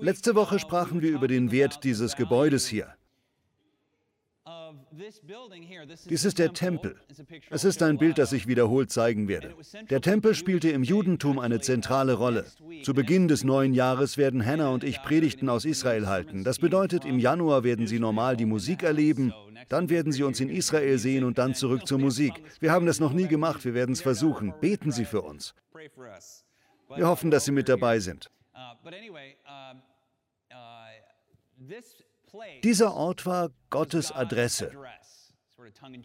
Letzte Woche sprachen wir über den Wert dieses Gebäudes hier. Dies ist der Tempel. Es ist ein Bild, das ich wiederholt zeigen werde. Der Tempel spielte im Judentum eine zentrale Rolle. Zu Beginn des neuen Jahres werden Hannah und ich Predigten aus Israel halten. Das bedeutet, im Januar werden Sie normal die Musik erleben, dann werden Sie uns in Israel sehen und dann zurück zur Musik. Wir haben das noch nie gemacht, wir werden es versuchen. Beten Sie für uns. Wir hoffen, dass Sie mit dabei sind. Dieser Ort war Gottes Adresse.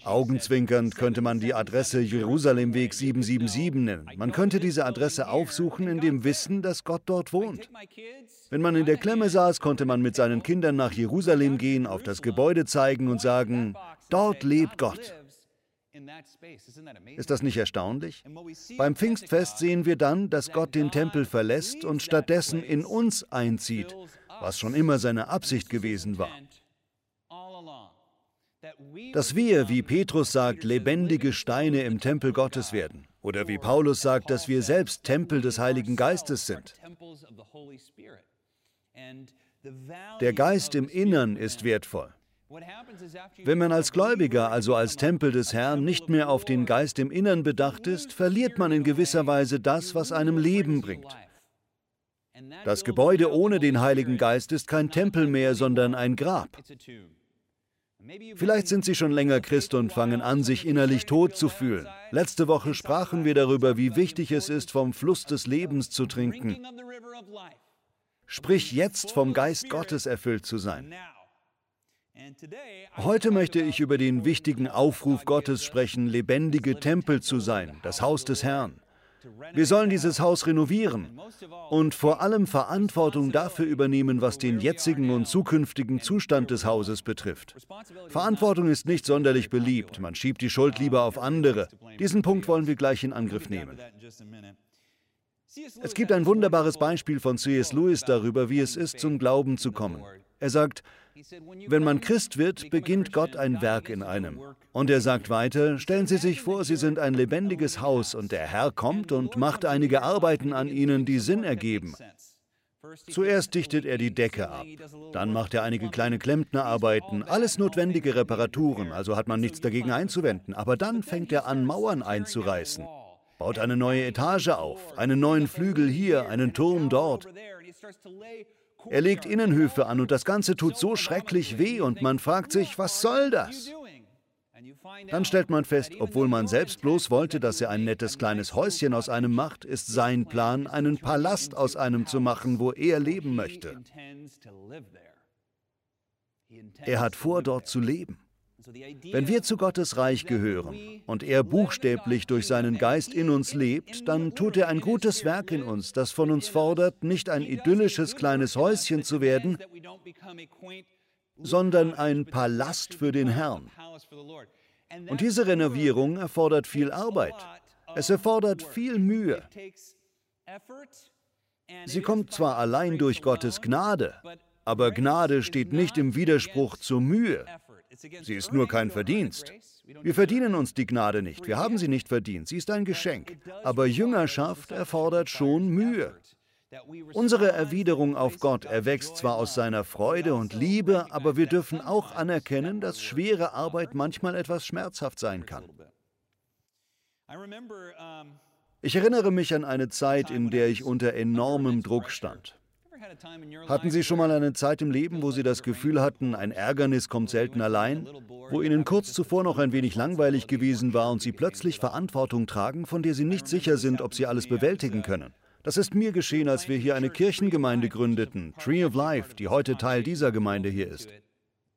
Augenzwinkernd könnte man die Adresse Jerusalemweg 777 nennen. Man könnte diese Adresse aufsuchen in dem Wissen, dass Gott dort wohnt. Wenn man in der Klemme saß, konnte man mit seinen Kindern nach Jerusalem gehen, auf das Gebäude zeigen und sagen, dort lebt Gott. Ist das nicht erstaunlich? Beim Pfingstfest sehen wir dann, dass Gott den Tempel verlässt und stattdessen in uns einzieht, was schon immer seine Absicht gewesen war. Dass wir, wie Petrus sagt, lebendige Steine im Tempel Gottes werden. Oder wie Paulus sagt, dass wir selbst Tempel des Heiligen Geistes sind. Der Geist im Innern ist wertvoll. Wenn man als Gläubiger, also als Tempel des Herrn, nicht mehr auf den Geist im Innern bedacht ist, verliert man in gewisser Weise das, was einem Leben bringt. Das Gebäude ohne den Heiligen Geist ist kein Tempel mehr, sondern ein Grab. Vielleicht sind Sie schon länger Christ und fangen an, sich innerlich tot zu fühlen. Letzte Woche sprachen wir darüber, wie wichtig es ist, vom Fluss des Lebens zu trinken. Sprich jetzt vom Geist Gottes erfüllt zu sein. Heute möchte ich über den wichtigen Aufruf Gottes sprechen, lebendige Tempel zu sein, das Haus des Herrn. Wir sollen dieses Haus renovieren und vor allem Verantwortung dafür übernehmen, was den jetzigen und zukünftigen Zustand des Hauses betrifft. Verantwortung ist nicht sonderlich beliebt, man schiebt die Schuld lieber auf andere. Diesen Punkt wollen wir gleich in Angriff nehmen. Es gibt ein wunderbares Beispiel von C.S. Lewis darüber, wie es ist, zum Glauben zu kommen. Er sagt, wenn man Christ wird, beginnt Gott ein Werk in einem. Und er sagt weiter, stellen Sie sich vor, Sie sind ein lebendiges Haus und der Herr kommt und macht einige Arbeiten an Ihnen, die Sinn ergeben. Zuerst dichtet er die Decke ab, dann macht er einige kleine Klempnerarbeiten, alles notwendige Reparaturen, also hat man nichts dagegen einzuwenden, aber dann fängt er an, Mauern einzureißen, baut eine neue Etage auf, einen neuen Flügel hier, einen Turm dort. Er legt Innenhöfe an und das Ganze tut so schrecklich weh und man fragt sich, was soll das? Dann stellt man fest, obwohl man selbst bloß wollte, dass er ein nettes kleines Häuschen aus einem macht, ist sein Plan, einen Palast aus einem zu machen, wo er leben möchte. Er hat vor, dort zu leben. Wenn wir zu Gottes Reich gehören und er buchstäblich durch seinen Geist in uns lebt, dann tut er ein gutes Werk in uns, das von uns fordert, nicht ein idyllisches kleines Häuschen zu werden, sondern ein Palast für den Herrn. Und diese Renovierung erfordert viel Arbeit. Es erfordert viel Mühe. Sie kommt zwar allein durch Gottes Gnade, aber Gnade steht nicht im Widerspruch zur Mühe. Sie ist nur kein Verdienst. Wir verdienen uns die Gnade nicht, wir haben sie nicht verdient, sie ist ein Geschenk. Aber Jüngerschaft erfordert schon Mühe. Unsere Erwiderung auf Gott erwächst zwar aus seiner Freude und Liebe, aber wir dürfen auch anerkennen, dass schwere Arbeit manchmal etwas schmerzhaft sein kann. Ich erinnere mich an eine Zeit, in der ich unter enormem Druck stand. Hatten Sie schon mal eine Zeit im Leben, wo Sie das Gefühl hatten, ein Ärgernis kommt selten allein, wo Ihnen kurz zuvor noch ein wenig langweilig gewesen war und Sie plötzlich Verantwortung tragen, von der Sie nicht sicher sind, ob Sie alles bewältigen können? Das ist mir geschehen, als wir hier eine Kirchengemeinde gründeten, Tree of Life, die heute Teil dieser Gemeinde hier ist.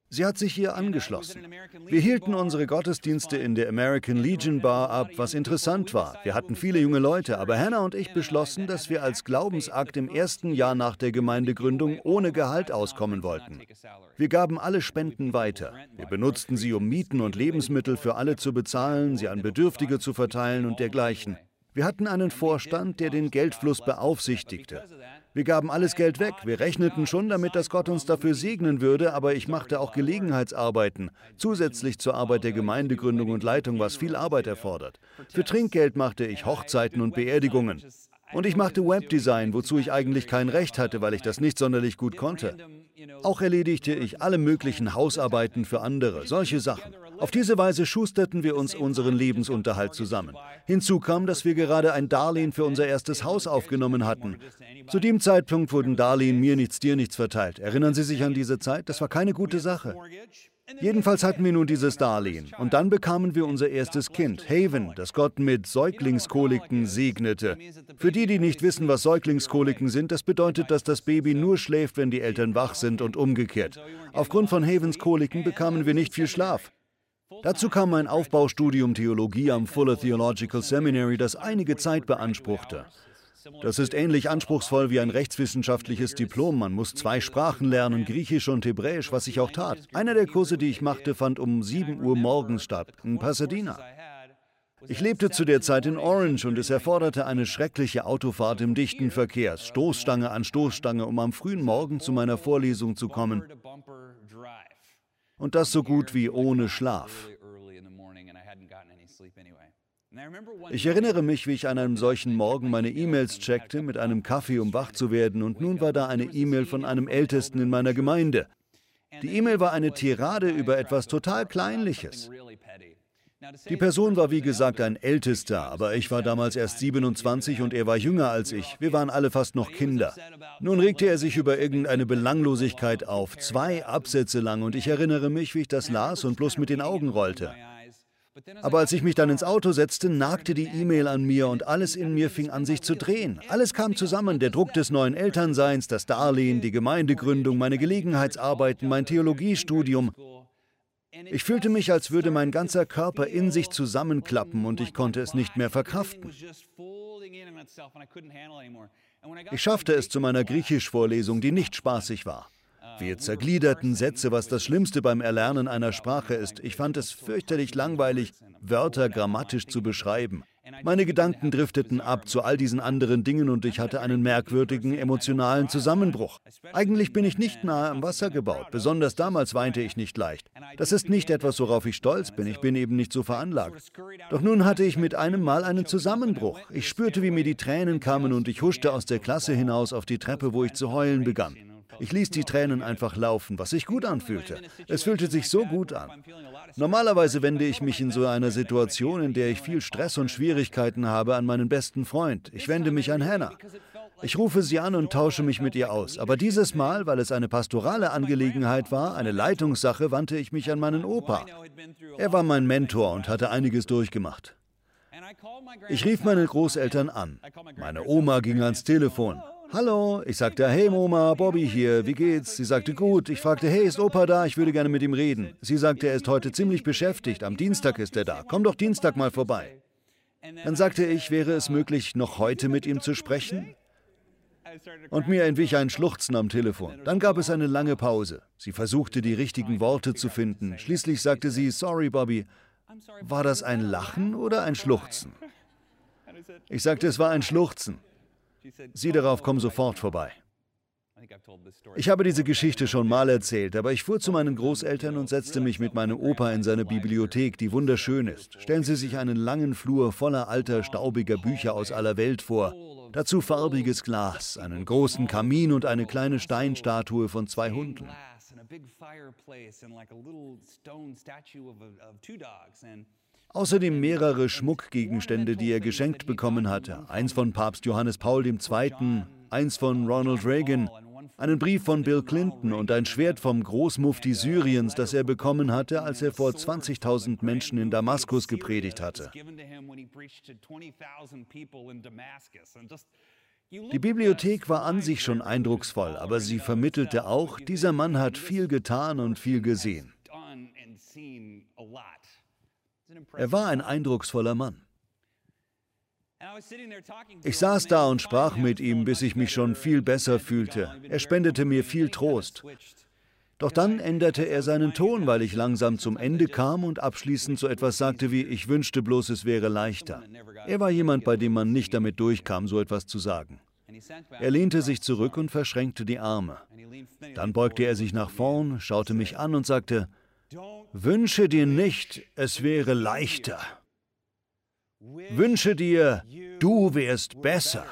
Sie hat sich hier angeschlossen. Wir hielten unsere Gottesdienste in der American Legion Bar ab, was interessant war. Wir hatten viele junge Leute, aber Hannah und ich beschlossen, dass wir als Glaubensakt im ersten Jahr nach der Gemeindegründung ohne Gehalt auskommen wollten. Wir gaben alle Spenden weiter. Wir benutzten sie, um Mieten und Lebensmittel für alle zu bezahlen, sie an Bedürftige zu verteilen und dergleichen. Wir hatten einen Vorstand, der den Geldfluss beaufsichtigte. Wir gaben alles Geld weg. Wir rechneten schon damit, dass Gott uns dafür segnen würde, aber ich machte auch Gelegenheitsarbeiten, zusätzlich zur Arbeit der Gemeindegründung und Leitung, was viel Arbeit erfordert. Für Trinkgeld machte ich Hochzeiten und Beerdigungen. Und ich machte Webdesign, wozu ich eigentlich kein Recht hatte, weil ich das nicht sonderlich gut konnte. Auch erledigte ich alle möglichen Hausarbeiten für andere, solche Sachen. Auf diese Weise schusterten wir uns unseren Lebensunterhalt zusammen. Hinzu kam, dass wir gerade ein Darlehen für unser erstes Haus aufgenommen hatten. Zu dem Zeitpunkt wurden Darlehen mir nichts, dir nichts verteilt. Erinnern Sie sich an diese Zeit? Das war keine gute Sache. Jedenfalls hatten wir nun dieses Darlehen. Und dann bekamen wir unser erstes Kind, Haven, das Gott mit Säuglingskoliken segnete. Für die, die nicht wissen, was Säuglingskoliken sind, das bedeutet, dass das Baby nur schläft, wenn die Eltern wach sind und umgekehrt. Aufgrund von Havens Koliken bekamen wir nicht viel Schlaf. Dazu kam ein Aufbaustudium Theologie am Fuller Theological Seminary, das einige Zeit beanspruchte. Das ist ähnlich anspruchsvoll wie ein rechtswissenschaftliches Diplom. Man muss zwei Sprachen lernen, Griechisch und Hebräisch, was ich auch tat. Einer der Kurse, die ich machte, fand um 7 Uhr morgens statt, in Pasadena. Ich lebte zu der Zeit in Orange und es erforderte eine schreckliche Autofahrt im dichten Verkehr, Stoßstange an Stoßstange, um am frühen Morgen zu meiner Vorlesung zu kommen. Und das so gut wie ohne Schlaf. Ich erinnere mich, wie ich an einem solchen Morgen meine E-Mails checkte mit einem Kaffee, um wach zu werden, und nun war da eine E-Mail von einem Ältesten in meiner Gemeinde. Die E-Mail war eine Tirade über etwas total Kleinliches. Die Person war wie gesagt ein Ältester, aber ich war damals erst 27 und er war jünger als ich. Wir waren alle fast noch Kinder. Nun regte er sich über irgendeine Belanglosigkeit auf, zwei Absätze lang, und ich erinnere mich, wie ich das las und bloß mit den Augen rollte. Aber als ich mich dann ins Auto setzte, nagte die E-Mail an mir und alles in mir fing an sich zu drehen. Alles kam zusammen, der Druck des neuen Elternseins, das Darlehen, die Gemeindegründung, meine Gelegenheitsarbeiten, mein Theologiestudium. Ich fühlte mich, als würde mein ganzer Körper in sich zusammenklappen und ich konnte es nicht mehr verkraften. Ich schaffte es zu meiner Griechisch-Vorlesung, die nicht spaßig war. Wir zergliederten Sätze, was das Schlimmste beim Erlernen einer Sprache ist. Ich fand es fürchterlich langweilig, Wörter grammatisch zu beschreiben. Meine Gedanken drifteten ab zu all diesen anderen Dingen und ich hatte einen merkwürdigen emotionalen Zusammenbruch. Eigentlich bin ich nicht nahe am Wasser gebaut. Besonders damals weinte ich nicht leicht. Das ist nicht etwas, worauf ich stolz bin. Ich bin eben nicht so veranlagt. Doch nun hatte ich mit einem Mal einen Zusammenbruch. Ich spürte, wie mir die Tränen kamen und ich huschte aus der Klasse hinaus auf die Treppe, wo ich zu heulen begann. Ich ließ die Tränen einfach laufen, was sich gut anfühlte. Es fühlte sich so gut an. Normalerweise wende ich mich in so einer Situation, in der ich viel Stress und Schwierigkeiten habe, an meinen besten Freund. Ich wende mich an Hannah. Ich rufe sie an und tausche mich mit ihr aus. Aber dieses Mal, weil es eine pastorale Angelegenheit war, eine Leitungssache, wandte ich mich an meinen Opa. Er war mein Mentor und hatte einiges durchgemacht. Ich rief meine Großeltern an. Meine Oma ging ans Telefon. Hallo, ich sagte, hey Moma, Bobby hier, wie geht's? Sie sagte, gut. Ich fragte, hey, ist Opa da? Ich würde gerne mit ihm reden. Sie sagte, er ist heute ziemlich beschäftigt. Am Dienstag ist er da. Komm doch Dienstag mal vorbei. Dann sagte ich, wäre es möglich, noch heute mit ihm zu sprechen? Und mir entwich ein Schluchzen am Telefon. Dann gab es eine lange Pause. Sie versuchte, die richtigen Worte zu finden. Schließlich sagte sie, sorry, Bobby. War das ein Lachen oder ein Schluchzen? Ich sagte, es war ein Schluchzen. Sieh darauf, komm sofort vorbei. Ich habe diese Geschichte schon mal erzählt, aber ich fuhr zu meinen Großeltern und setzte mich mit meinem Opa in seine Bibliothek, die wunderschön ist. Stellen Sie sich einen langen Flur voller alter, staubiger Bücher aus aller Welt vor. Dazu farbiges Glas, einen großen Kamin und eine kleine Steinstatue von zwei Hunden. Außerdem mehrere Schmuckgegenstände, die er geschenkt bekommen hatte. Eins von Papst Johannes Paul II., eins von Ronald Reagan, einen Brief von Bill Clinton und ein Schwert vom Großmufti Syriens, das er bekommen hatte, als er vor 20.000 Menschen in Damaskus gepredigt hatte. Die Bibliothek war an sich schon eindrucksvoll, aber sie vermittelte auch, dieser Mann hat viel getan und viel gesehen. Er war ein eindrucksvoller Mann. Ich saß da und sprach mit ihm, bis ich mich schon viel besser fühlte. Er spendete mir viel Trost. Doch dann änderte er seinen Ton, weil ich langsam zum Ende kam und abschließend so etwas sagte wie, ich wünschte bloß, es wäre leichter. Er war jemand, bei dem man nicht damit durchkam, so etwas zu sagen. Er lehnte sich zurück und verschränkte die Arme. Dann beugte er sich nach vorn, schaute mich an und sagte, Wünsche dir nicht, es wäre leichter. Wünsche dir, du wärst besser.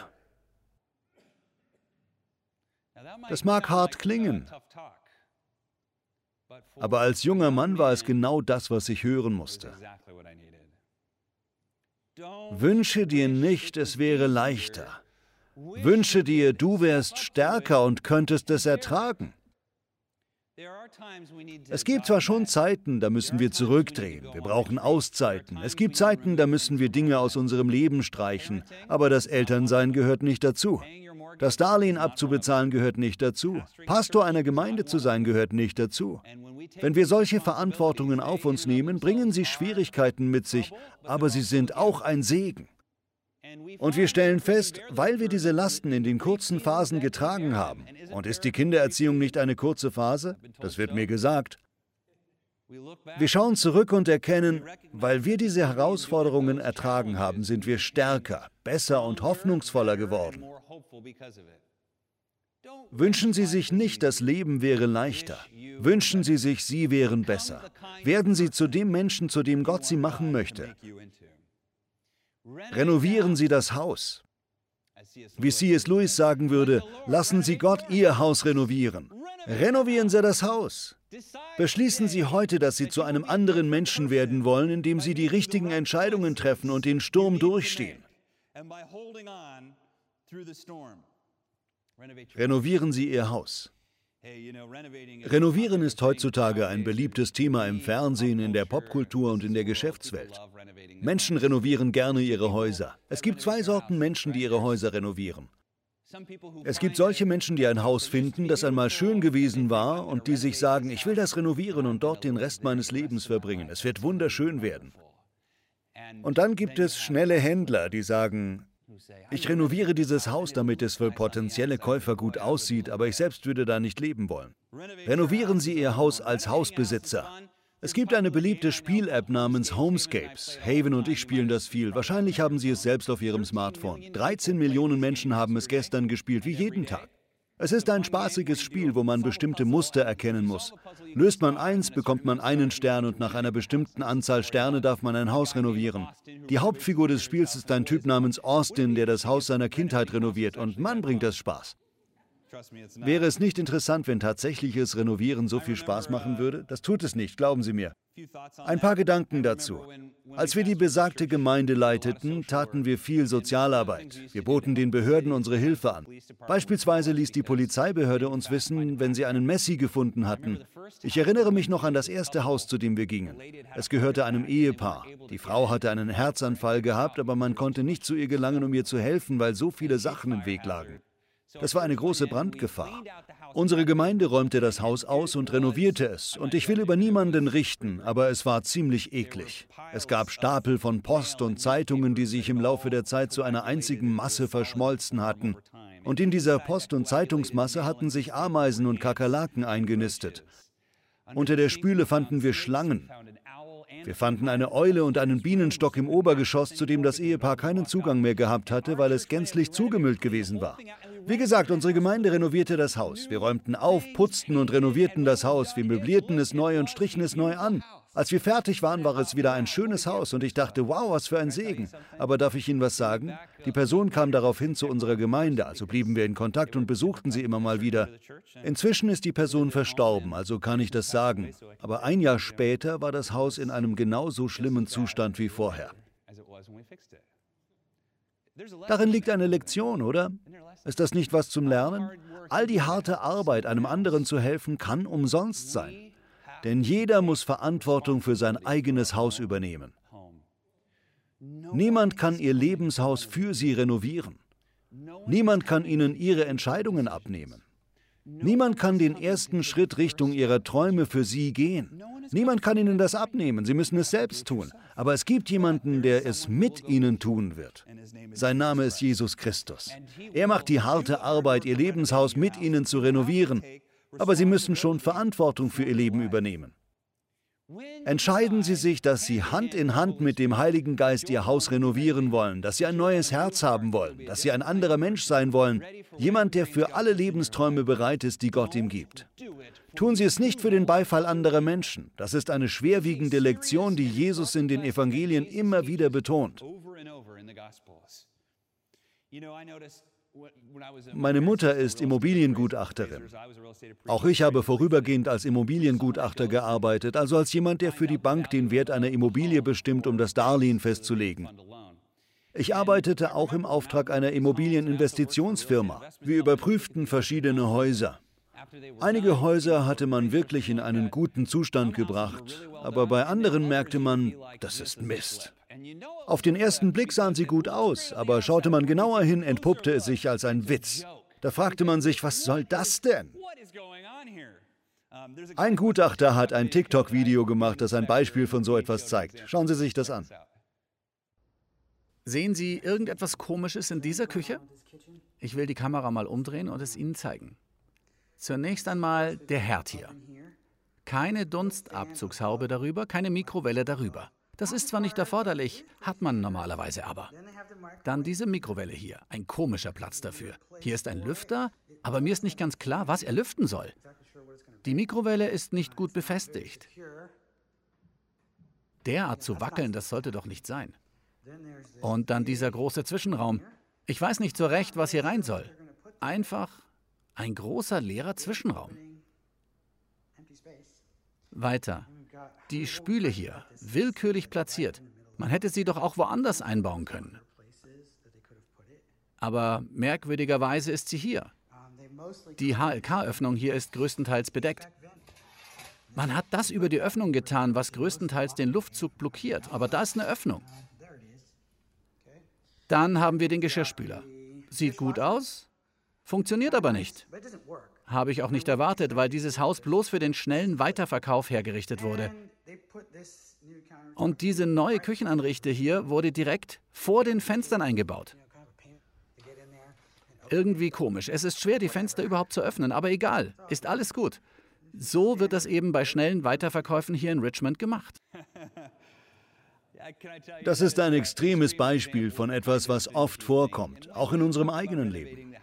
Das mag hart klingen, aber als junger Mann war es genau das, was ich hören musste. Wünsche dir nicht, es wäre leichter. Wünsche dir, du wärst stärker und könntest es ertragen. Es gibt zwar schon Zeiten, da müssen wir zurückdrehen, wir brauchen Auszeiten. Es gibt Zeiten, da müssen wir Dinge aus unserem Leben streichen, aber das Elternsein gehört nicht dazu. Das Darlehen abzubezahlen gehört nicht dazu. Pastor einer Gemeinde zu sein gehört nicht dazu. Wenn wir solche Verantwortungen auf uns nehmen, bringen sie Schwierigkeiten mit sich, aber sie sind auch ein Segen. Und wir stellen fest, weil wir diese Lasten in den kurzen Phasen getragen haben, und ist die Kindererziehung nicht eine kurze Phase? Das wird mir gesagt. Wir schauen zurück und erkennen, weil wir diese Herausforderungen ertragen haben, sind wir stärker, besser und hoffnungsvoller geworden. Wünschen Sie sich nicht, das Leben wäre leichter. Wünschen Sie sich, Sie wären besser. Werden Sie zu dem Menschen, zu dem Gott Sie machen möchte. Renovieren Sie das Haus. Wie C.S. Lewis sagen würde, lassen Sie Gott Ihr Haus renovieren. Renovieren Sie das Haus. Beschließen Sie heute, dass Sie zu einem anderen Menschen werden wollen, indem Sie die richtigen Entscheidungen treffen und den Sturm durchstehen. Renovieren Sie Ihr Haus. Renovieren ist heutzutage ein beliebtes Thema im Fernsehen, in der Popkultur und in der Geschäftswelt. Menschen renovieren gerne ihre Häuser. Es gibt zwei Sorten Menschen, die ihre Häuser renovieren. Es gibt solche Menschen, die ein Haus finden, das einmal schön gewesen war und die sich sagen, ich will das renovieren und dort den Rest meines Lebens verbringen. Es wird wunderschön werden. Und dann gibt es schnelle Händler, die sagen, ich renoviere dieses Haus, damit es für potenzielle Käufer gut aussieht, aber ich selbst würde da nicht leben wollen. Renovieren Sie Ihr Haus als Hausbesitzer. Es gibt eine beliebte Spiel-App namens Homescapes. Haven und ich spielen das viel. Wahrscheinlich haben Sie es selbst auf Ihrem Smartphone. 13 Millionen Menschen haben es gestern gespielt, wie jeden Tag. Es ist ein spaßiges Spiel, wo man bestimmte Muster erkennen muss. Löst man eins, bekommt man einen Stern und nach einer bestimmten Anzahl Sterne darf man ein Haus renovieren. Die Hauptfigur des Spiels ist ein Typ namens Austin, der das Haus seiner Kindheit renoviert und Mann bringt das Spaß. Wäre es nicht interessant, wenn tatsächliches Renovieren so viel Spaß machen würde? Das tut es nicht, glauben Sie mir. Ein paar Gedanken dazu. Als wir die besagte Gemeinde leiteten, taten wir viel Sozialarbeit. Wir boten den Behörden unsere Hilfe an. Beispielsweise ließ die Polizeibehörde uns wissen, wenn sie einen Messi gefunden hatten. Ich erinnere mich noch an das erste Haus, zu dem wir gingen. Es gehörte einem Ehepaar. Die Frau hatte einen Herzanfall gehabt, aber man konnte nicht zu ihr gelangen, um ihr zu helfen, weil so viele Sachen im Weg lagen. Das war eine große Brandgefahr. Unsere Gemeinde räumte das Haus aus und renovierte es. Und ich will über niemanden richten, aber es war ziemlich eklig. Es gab Stapel von Post und Zeitungen, die sich im Laufe der Zeit zu einer einzigen Masse verschmolzen hatten. Und in dieser Post- und Zeitungsmasse hatten sich Ameisen und Kakerlaken eingenistet. Unter der Spüle fanden wir Schlangen. Wir fanden eine Eule und einen Bienenstock im Obergeschoss, zu dem das Ehepaar keinen Zugang mehr gehabt hatte, weil es gänzlich zugemüllt gewesen war. Wie gesagt, unsere Gemeinde renovierte das Haus. Wir räumten auf, putzten und renovierten das Haus. Wir möblierten es neu und strichen es neu an. Als wir fertig waren, war es wieder ein schönes Haus und ich dachte, wow, was für ein Segen. Aber darf ich Ihnen was sagen? Die Person kam daraufhin zu unserer Gemeinde, also blieben wir in Kontakt und besuchten sie immer mal wieder. Inzwischen ist die Person verstorben, also kann ich das sagen. Aber ein Jahr später war das Haus in einem genauso schlimmen Zustand wie vorher. Darin liegt eine Lektion, oder? Ist das nicht was zum Lernen? All die harte Arbeit, einem anderen zu helfen, kann umsonst sein. Denn jeder muss Verantwortung für sein eigenes Haus übernehmen. Niemand kann ihr Lebenshaus für sie renovieren. Niemand kann ihnen ihre Entscheidungen abnehmen. Niemand kann den ersten Schritt Richtung ihrer Träume für sie gehen. Niemand kann ihnen das abnehmen, sie müssen es selbst tun. Aber es gibt jemanden, der es mit ihnen tun wird. Sein Name ist Jesus Christus. Er macht die harte Arbeit, ihr Lebenshaus mit ihnen zu renovieren. Aber sie müssen schon Verantwortung für ihr Leben übernehmen. Entscheiden Sie sich, dass Sie Hand in Hand mit dem Heiligen Geist Ihr Haus renovieren wollen, dass Sie ein neues Herz haben wollen, dass Sie ein anderer Mensch sein wollen, jemand, der für alle Lebensträume bereit ist, die Gott ihm gibt. Tun Sie es nicht für den Beifall anderer Menschen. Das ist eine schwerwiegende Lektion, die Jesus in den Evangelien immer wieder betont. Meine Mutter ist Immobiliengutachterin. Auch ich habe vorübergehend als Immobiliengutachter gearbeitet, also als jemand, der für die Bank den Wert einer Immobilie bestimmt, um das Darlehen festzulegen. Ich arbeitete auch im Auftrag einer Immobilieninvestitionsfirma. Wir überprüften verschiedene Häuser. Einige Häuser hatte man wirklich in einen guten Zustand gebracht, aber bei anderen merkte man, das ist Mist. Auf den ersten Blick sahen sie gut aus, aber schaute man genauer hin, entpuppte es sich als ein Witz. Da fragte man sich, was soll das denn? Ein Gutachter hat ein TikTok-Video gemacht, das ein Beispiel von so etwas zeigt. Schauen Sie sich das an. Sehen Sie irgendetwas Komisches in dieser Küche? Ich will die Kamera mal umdrehen und es Ihnen zeigen. Zunächst einmal der Herd hier. Keine Dunstabzugshaube darüber, keine Mikrowelle darüber. Das ist zwar nicht erforderlich, hat man normalerweise aber. Dann diese Mikrowelle hier, ein komischer Platz dafür. Hier ist ein Lüfter, aber mir ist nicht ganz klar, was er lüften soll. Die Mikrowelle ist nicht gut befestigt. Derart zu wackeln, das sollte doch nicht sein. Und dann dieser große Zwischenraum. Ich weiß nicht so recht, was hier rein soll. Einfach ein großer leerer Zwischenraum. Weiter. Die Spüle hier, willkürlich platziert. Man hätte sie doch auch woanders einbauen können. Aber merkwürdigerweise ist sie hier. Die HLK-Öffnung hier ist größtenteils bedeckt. Man hat das über die Öffnung getan, was größtenteils den Luftzug blockiert. Aber da ist eine Öffnung. Dann haben wir den Geschirrspüler. Sieht gut aus, funktioniert aber nicht. Habe ich auch nicht erwartet, weil dieses Haus bloß für den schnellen Weiterverkauf hergerichtet wurde. Und diese neue Küchenanrichte hier wurde direkt vor den Fenstern eingebaut. Irgendwie komisch. Es ist schwer, die Fenster überhaupt zu öffnen, aber egal, ist alles gut. So wird das eben bei schnellen Weiterverkäufen hier in Richmond gemacht. Das ist ein extremes Beispiel von etwas, was oft vorkommt, auch in unserem eigenen Leben.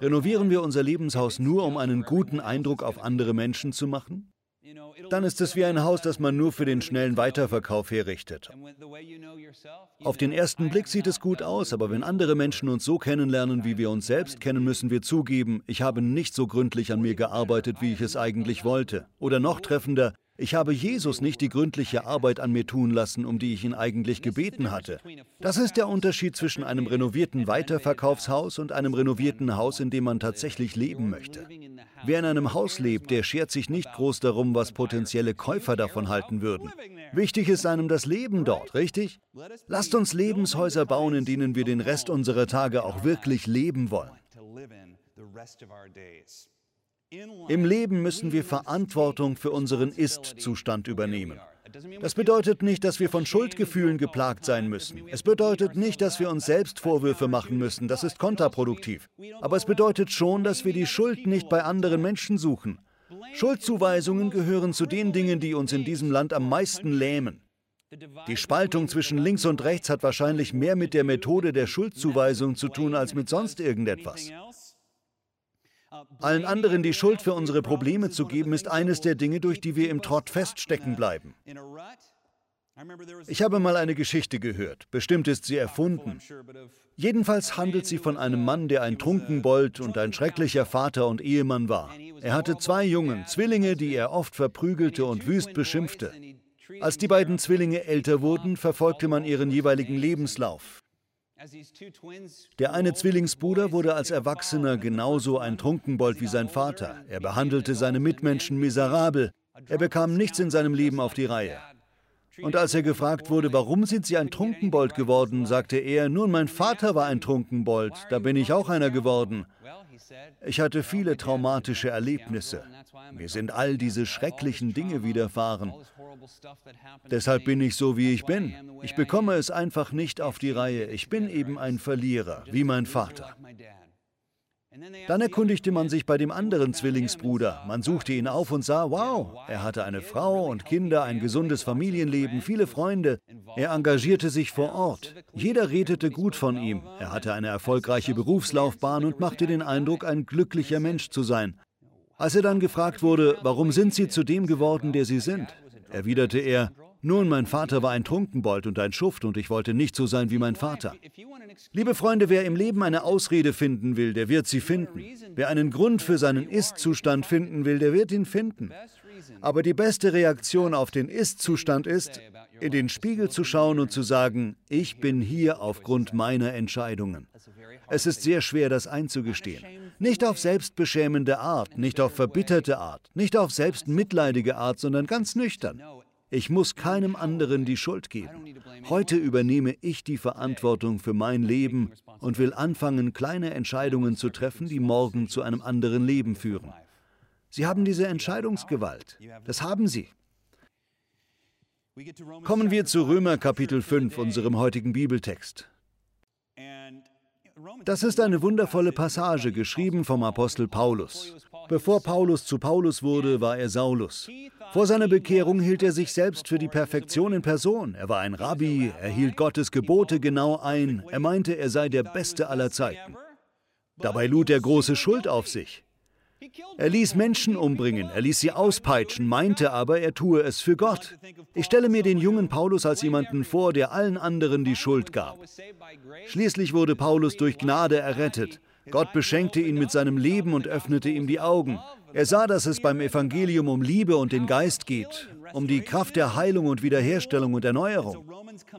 Renovieren wir unser Lebenshaus nur, um einen guten Eindruck auf andere Menschen zu machen? Dann ist es wie ein Haus, das man nur für den schnellen Weiterverkauf herrichtet. Auf den ersten Blick sieht es gut aus, aber wenn andere Menschen uns so kennenlernen, wie wir uns selbst kennen, müssen wir zugeben, ich habe nicht so gründlich an mir gearbeitet, wie ich es eigentlich wollte. Oder noch treffender, ich habe Jesus nicht die gründliche Arbeit an mir tun lassen, um die ich ihn eigentlich gebeten hatte. Das ist der Unterschied zwischen einem renovierten Weiterverkaufshaus und einem renovierten Haus, in dem man tatsächlich leben möchte. Wer in einem Haus lebt, der schert sich nicht groß darum, was potenzielle Käufer davon halten würden. Wichtig ist einem das Leben dort, richtig? Lasst uns Lebenshäuser bauen, in denen wir den Rest unserer Tage auch wirklich leben wollen. Im Leben müssen wir Verantwortung für unseren Ist-Zustand übernehmen. Das bedeutet nicht, dass wir von Schuldgefühlen geplagt sein müssen. Es bedeutet nicht, dass wir uns selbst Vorwürfe machen müssen. Das ist kontraproduktiv. Aber es bedeutet schon, dass wir die Schuld nicht bei anderen Menschen suchen. Schuldzuweisungen gehören zu den Dingen, die uns in diesem Land am meisten lähmen. Die Spaltung zwischen links und rechts hat wahrscheinlich mehr mit der Methode der Schuldzuweisung zu tun als mit sonst irgendetwas. Allen anderen die Schuld für unsere Probleme zu geben, ist eines der Dinge, durch die wir im Trott feststecken bleiben. Ich habe mal eine Geschichte gehört. Bestimmt ist sie erfunden. Jedenfalls handelt sie von einem Mann, der ein Trunkenbold und ein schrecklicher Vater und Ehemann war. Er hatte zwei Jungen, Zwillinge, die er oft verprügelte und wüst beschimpfte. Als die beiden Zwillinge älter wurden, verfolgte man ihren jeweiligen Lebenslauf. Der eine Zwillingsbruder wurde als Erwachsener genauso ein Trunkenbold wie sein Vater. Er behandelte seine Mitmenschen miserabel. Er bekam nichts in seinem Leben auf die Reihe. Und als er gefragt wurde, warum sind Sie ein Trunkenbold geworden, sagte er, nun mein Vater war ein Trunkenbold, da bin ich auch einer geworden. Ich hatte viele traumatische Erlebnisse. Mir sind all diese schrecklichen Dinge widerfahren. Deshalb bin ich so, wie ich bin. Ich bekomme es einfach nicht auf die Reihe. Ich bin eben ein Verlierer, wie mein Vater. Dann erkundigte man sich bei dem anderen Zwillingsbruder. Man suchte ihn auf und sah, wow, er hatte eine Frau und Kinder, ein gesundes Familienleben, viele Freunde. Er engagierte sich vor Ort. Jeder redete gut von ihm. Er hatte eine erfolgreiche Berufslaufbahn und machte den Eindruck, ein glücklicher Mensch zu sein. Als er dann gefragt wurde, warum sind Sie zu dem geworden, der Sie sind, erwiderte er, Nun, mein Vater war ein Trunkenbold und ein Schuft und ich wollte nicht so sein wie mein Vater. Liebe Freunde, wer im Leben eine Ausrede finden will, der wird sie finden. Wer einen Grund für seinen Ist-Zustand finden will, der wird ihn finden. Aber die beste Reaktion auf den Ist-Zustand ist, in den Spiegel zu schauen und zu sagen, ich bin hier aufgrund meiner Entscheidungen. Es ist sehr schwer, das einzugestehen. Nicht auf selbstbeschämende Art, nicht auf verbitterte Art, nicht auf selbstmitleidige Art, sondern ganz nüchtern. Ich muss keinem anderen die Schuld geben. Heute übernehme ich die Verantwortung für mein Leben und will anfangen, kleine Entscheidungen zu treffen, die morgen zu einem anderen Leben führen. Sie haben diese Entscheidungsgewalt. Das haben Sie. Kommen wir zu Römer Kapitel 5, unserem heutigen Bibeltext. Das ist eine wundervolle Passage, geschrieben vom Apostel Paulus. Bevor Paulus zu Paulus wurde, war er Saulus. Vor seiner Bekehrung hielt er sich selbst für die Perfektion in Person. Er war ein Rabbi, er hielt Gottes Gebote genau ein, er meinte, er sei der Beste aller Zeiten. Dabei lud er große Schuld auf sich. Er ließ Menschen umbringen, er ließ sie auspeitschen, meinte aber, er tue es für Gott. Ich stelle mir den jungen Paulus als jemanden vor, der allen anderen die Schuld gab. Schließlich wurde Paulus durch Gnade errettet. Gott beschenkte ihn mit seinem Leben und öffnete ihm die Augen. Er sah, dass es beim Evangelium um Liebe und den Geist geht, um die Kraft der Heilung und Wiederherstellung und Erneuerung.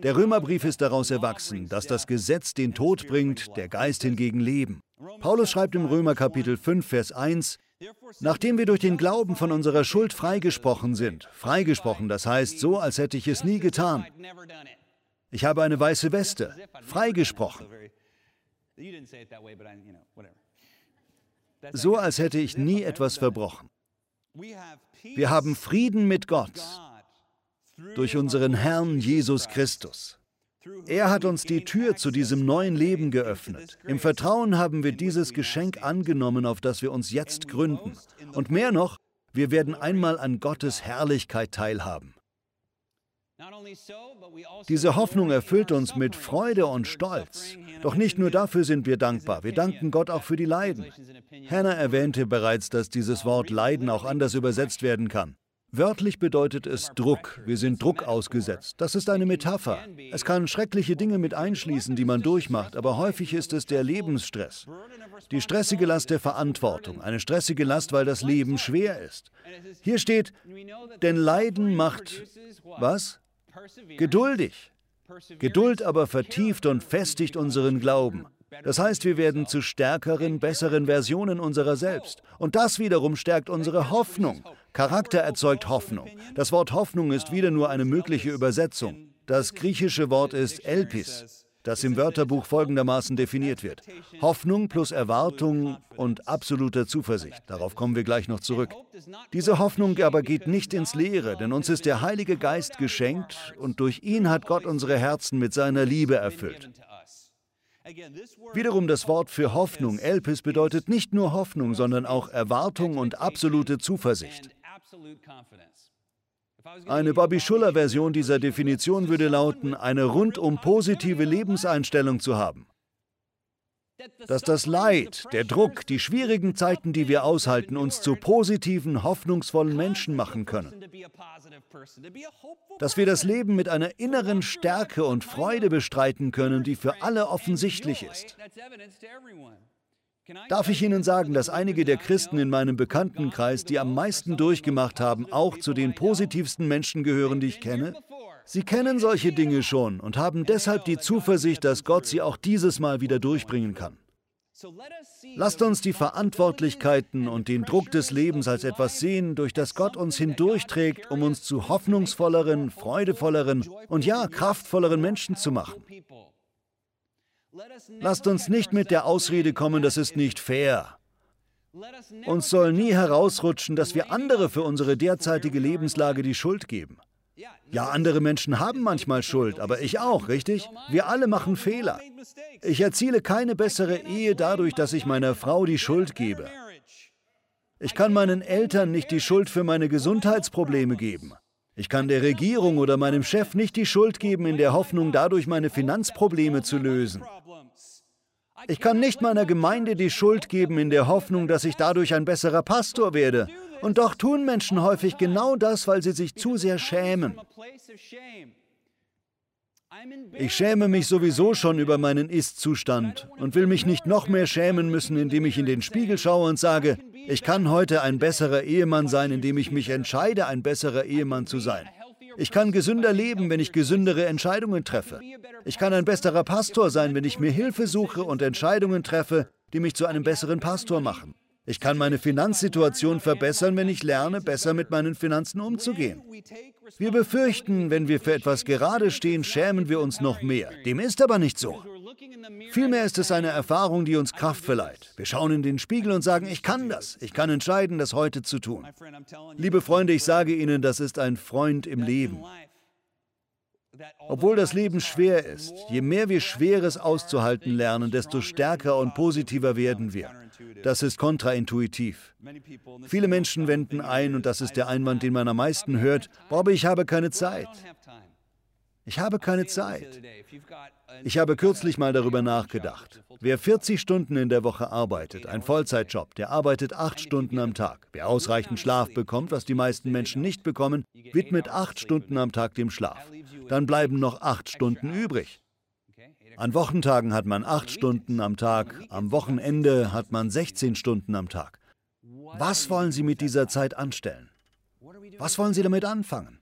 Der Römerbrief ist daraus erwachsen, dass das Gesetz den Tod bringt, der Geist hingegen Leben. Paulus schreibt im Römer Kapitel 5, Vers 1, Nachdem wir durch den Glauben von unserer Schuld freigesprochen sind, freigesprochen, das heißt so, als hätte ich es nie getan. Ich habe eine weiße Weste, freigesprochen. So, als hätte ich nie etwas verbrochen. Wir haben Frieden mit Gott durch unseren Herrn Jesus Christus. Er hat uns die Tür zu diesem neuen Leben geöffnet. Im Vertrauen haben wir dieses Geschenk angenommen, auf das wir uns jetzt gründen. Und mehr noch, wir werden einmal an Gottes Herrlichkeit teilhaben. Diese Hoffnung erfüllt uns mit Freude und Stolz. Doch nicht nur dafür sind wir dankbar, wir danken Gott auch für die Leiden. Hannah erwähnte bereits, dass dieses Wort Leiden auch anders übersetzt werden kann. Wörtlich bedeutet es Druck. Wir sind Druck ausgesetzt. Das ist eine Metapher. Es kann schreckliche Dinge mit einschließen, die man durchmacht, aber häufig ist es der Lebensstress. Die stressige Last der Verantwortung. Eine stressige Last, weil das Leben schwer ist. Hier steht, denn Leiden macht was? Geduldig. Geduld aber vertieft und festigt unseren Glauben. Das heißt, wir werden zu stärkeren, besseren Versionen unserer selbst. Und das wiederum stärkt unsere Hoffnung. Charakter erzeugt Hoffnung. Das Wort Hoffnung ist wieder nur eine mögliche Übersetzung. Das griechische Wort ist Elpis, das im Wörterbuch folgendermaßen definiert wird. Hoffnung plus Erwartung und absoluter Zuversicht. Darauf kommen wir gleich noch zurück. Diese Hoffnung aber geht nicht ins Leere, denn uns ist der Heilige Geist geschenkt und durch ihn hat Gott unsere Herzen mit seiner Liebe erfüllt. Wiederum das Wort für Hoffnung, Elpis, bedeutet nicht nur Hoffnung, sondern auch Erwartung und absolute Zuversicht. Eine Bobby Schuller-Version dieser Definition würde lauten, eine rundum positive Lebenseinstellung zu haben. Dass das Leid, der Druck, die schwierigen Zeiten, die wir aushalten, uns zu positiven, hoffnungsvollen Menschen machen können. Dass wir das Leben mit einer inneren Stärke und Freude bestreiten können, die für alle offensichtlich ist. Darf ich Ihnen sagen, dass einige der Christen in meinem Bekanntenkreis, die am meisten durchgemacht haben, auch zu den positivsten Menschen gehören, die ich kenne? Sie kennen solche Dinge schon und haben deshalb die Zuversicht, dass Gott sie auch dieses Mal wieder durchbringen kann. Lasst uns die Verantwortlichkeiten und den Druck des Lebens als etwas sehen, durch das Gott uns hindurchträgt, um uns zu hoffnungsvolleren, freudevolleren und ja, kraftvolleren Menschen zu machen. Lasst uns nicht mit der Ausrede kommen, das ist nicht fair. Uns soll nie herausrutschen, dass wir andere für unsere derzeitige Lebenslage die Schuld geben. Ja, andere Menschen haben manchmal Schuld, aber ich auch, richtig? Wir alle machen Fehler. Ich erziele keine bessere Ehe dadurch, dass ich meiner Frau die Schuld gebe. Ich kann meinen Eltern nicht die Schuld für meine Gesundheitsprobleme geben. Ich kann der Regierung oder meinem Chef nicht die Schuld geben in der Hoffnung, dadurch meine Finanzprobleme zu lösen. Ich kann nicht meiner Gemeinde die Schuld geben in der Hoffnung, dass ich dadurch ein besserer Pastor werde. Und doch tun Menschen häufig genau das, weil sie sich zu sehr schämen. Ich schäme mich sowieso schon über meinen Ist-Zustand und will mich nicht noch mehr schämen müssen, indem ich in den Spiegel schaue und sage, ich kann heute ein besserer Ehemann sein, indem ich mich entscheide, ein besserer Ehemann zu sein. Ich kann gesünder leben, wenn ich gesündere Entscheidungen treffe. Ich kann ein besserer Pastor sein, wenn ich mir Hilfe suche und Entscheidungen treffe, die mich zu einem besseren Pastor machen. Ich kann meine Finanzsituation verbessern, wenn ich lerne, besser mit meinen Finanzen umzugehen. Wir befürchten, wenn wir für etwas gerade stehen, schämen wir uns noch mehr. Dem ist aber nicht so. Vielmehr ist es eine Erfahrung, die uns Kraft verleiht. Wir schauen in den Spiegel und sagen, ich kann das. Ich kann entscheiden, das heute zu tun. Liebe Freunde, ich sage Ihnen, das ist ein Freund im Leben. Obwohl das Leben schwer ist, je mehr wir Schweres auszuhalten lernen, desto stärker und positiver werden wir. Das ist kontraintuitiv. Viele Menschen wenden ein, und das ist der Einwand, den man am meisten hört, Bobby, ich habe keine Zeit. Ich habe keine Zeit. Ich habe kürzlich mal darüber nachgedacht. Wer 40 Stunden in der Woche arbeitet, ein Vollzeitjob, der arbeitet acht Stunden am Tag. Wer ausreichend Schlaf bekommt, was die meisten Menschen nicht bekommen, widmet acht Stunden am Tag dem Schlaf. Dann bleiben noch acht Stunden übrig. An Wochentagen hat man acht Stunden am Tag, am Wochenende hat man 16 Stunden am Tag. Was wollen Sie mit dieser Zeit anstellen? Was wollen Sie damit anfangen?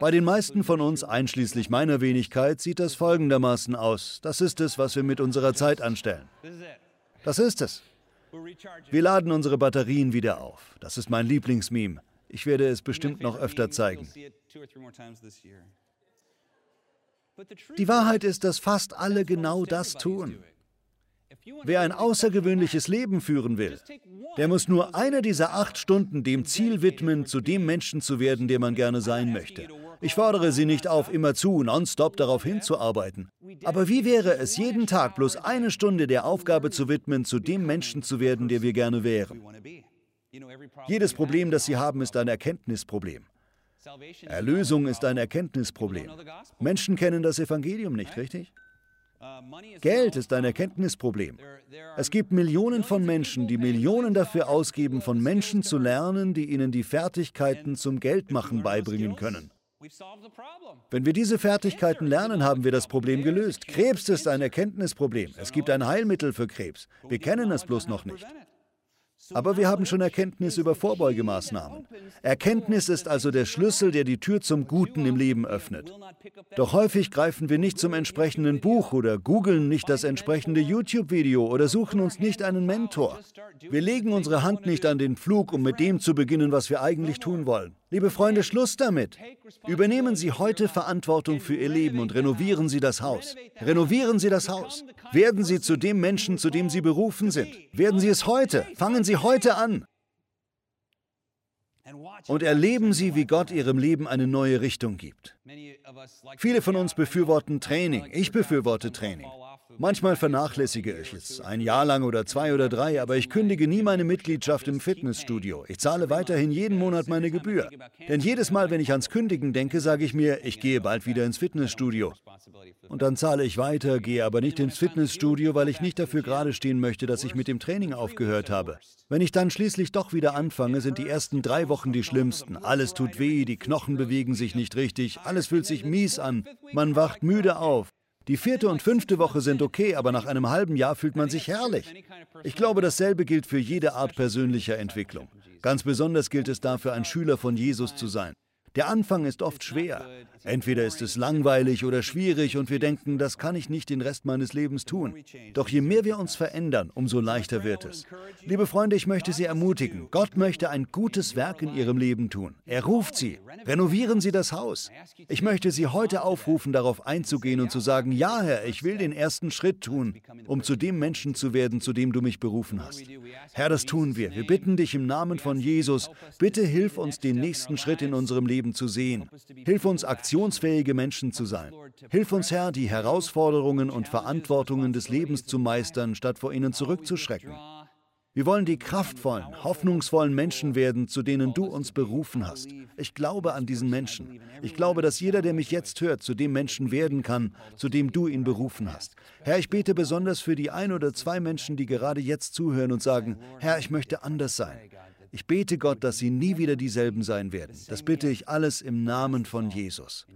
Bei den meisten von uns, einschließlich meiner Wenigkeit, sieht das folgendermaßen aus. Das ist es, was wir mit unserer Zeit anstellen. Das ist es. Wir laden unsere Batterien wieder auf. Das ist mein Lieblingsmeme. Ich werde es bestimmt noch öfter zeigen. Die Wahrheit ist, dass fast alle genau das tun. Wer ein außergewöhnliches Leben führen will, der muss nur eine dieser acht Stunden dem Ziel widmen, zu dem Menschen zu werden, der man gerne sein möchte. Ich fordere Sie nicht auf, immerzu nonstop darauf hinzuarbeiten. Aber wie wäre es, jeden Tag bloß eine Stunde der Aufgabe zu widmen, zu dem Menschen zu werden, der wir gerne wären? Jedes Problem, das Sie haben, ist ein Erkenntnisproblem. Erlösung ist ein Erkenntnisproblem. Menschen kennen das Evangelium nicht, richtig? Geld ist ein Erkenntnisproblem. Es gibt Millionen von Menschen, die Millionen dafür ausgeben, von Menschen zu lernen, die ihnen die Fertigkeiten zum Geldmachen beibringen können. Wenn wir diese Fertigkeiten lernen, haben wir das Problem gelöst. Krebs ist ein Erkenntnisproblem. Es gibt ein Heilmittel für Krebs. Wir kennen es bloß noch nicht. Aber wir haben schon Erkenntnis über Vorbeugemaßnahmen. Erkenntnis ist also der Schlüssel, der die Tür zum Guten im Leben öffnet. Doch häufig greifen wir nicht zum entsprechenden Buch oder googeln nicht das entsprechende YouTube-Video oder suchen uns nicht einen Mentor. Wir legen unsere Hand nicht an den Flug, um mit dem zu beginnen, was wir eigentlich tun wollen. Liebe Freunde, Schluss damit. Übernehmen Sie heute Verantwortung für Ihr Leben und renovieren Sie das Haus. Renovieren Sie das Haus. Werden Sie zu dem Menschen, zu dem Sie berufen sind. Werden Sie es heute. Fangen Sie heute an. Und erleben Sie, wie Gott Ihrem Leben eine neue Richtung gibt. Viele von uns befürworten Training. Ich befürworte Training. Manchmal vernachlässige ich es, ein Jahr lang oder zwei oder drei, aber ich kündige nie meine Mitgliedschaft im Fitnessstudio. Ich zahle weiterhin jeden Monat meine Gebühr. Denn jedes Mal, wenn ich ans Kündigen denke, sage ich mir, ich gehe bald wieder ins Fitnessstudio. Und dann zahle ich weiter, gehe aber nicht ins Fitnessstudio, weil ich nicht dafür gerade stehen möchte, dass ich mit dem Training aufgehört habe. Wenn ich dann schließlich doch wieder anfange, sind die ersten drei Wochen die schlimmsten. Alles tut weh, die Knochen bewegen sich nicht richtig, alles fühlt sich mies an, man wacht müde auf. Die vierte und fünfte Woche sind okay, aber nach einem halben Jahr fühlt man sich herrlich. Ich glaube, dasselbe gilt für jede Art persönlicher Entwicklung. Ganz besonders gilt es dafür, ein Schüler von Jesus zu sein. Der Anfang ist oft schwer. Entweder ist es langweilig oder schwierig und wir denken, das kann ich nicht den Rest meines Lebens tun. Doch je mehr wir uns verändern, umso leichter wird es. Liebe Freunde, ich möchte Sie ermutigen. Gott möchte ein gutes Werk in Ihrem Leben tun. Er ruft Sie. Renovieren Sie das Haus. Ich möchte Sie heute aufrufen, darauf einzugehen und zu sagen, ja Herr, ich will den ersten Schritt tun, um zu dem Menschen zu werden, zu dem du mich berufen hast. Herr, das tun wir. Wir bitten dich im Namen von Jesus, bitte hilf uns, den nächsten Schritt in unserem Leben zu sehen. Hilf uns, aktionsfähige Menschen zu sein. Hilf uns, Herr, die Herausforderungen und Verantwortungen des Lebens zu meistern, statt vor ihnen zurückzuschrecken. Wir wollen die kraftvollen, hoffnungsvollen Menschen werden, zu denen du uns berufen hast. Ich glaube an diesen Menschen. Ich glaube, dass jeder, der mich jetzt hört, zu dem Menschen werden kann, zu dem du ihn berufen hast. Herr, ich bete besonders für die ein oder zwei Menschen, die gerade jetzt zuhören und sagen, Herr, ich möchte anders sein. Ich bete Gott, dass Sie nie wieder dieselben sein werden. Das bitte ich alles im Namen von Jesus.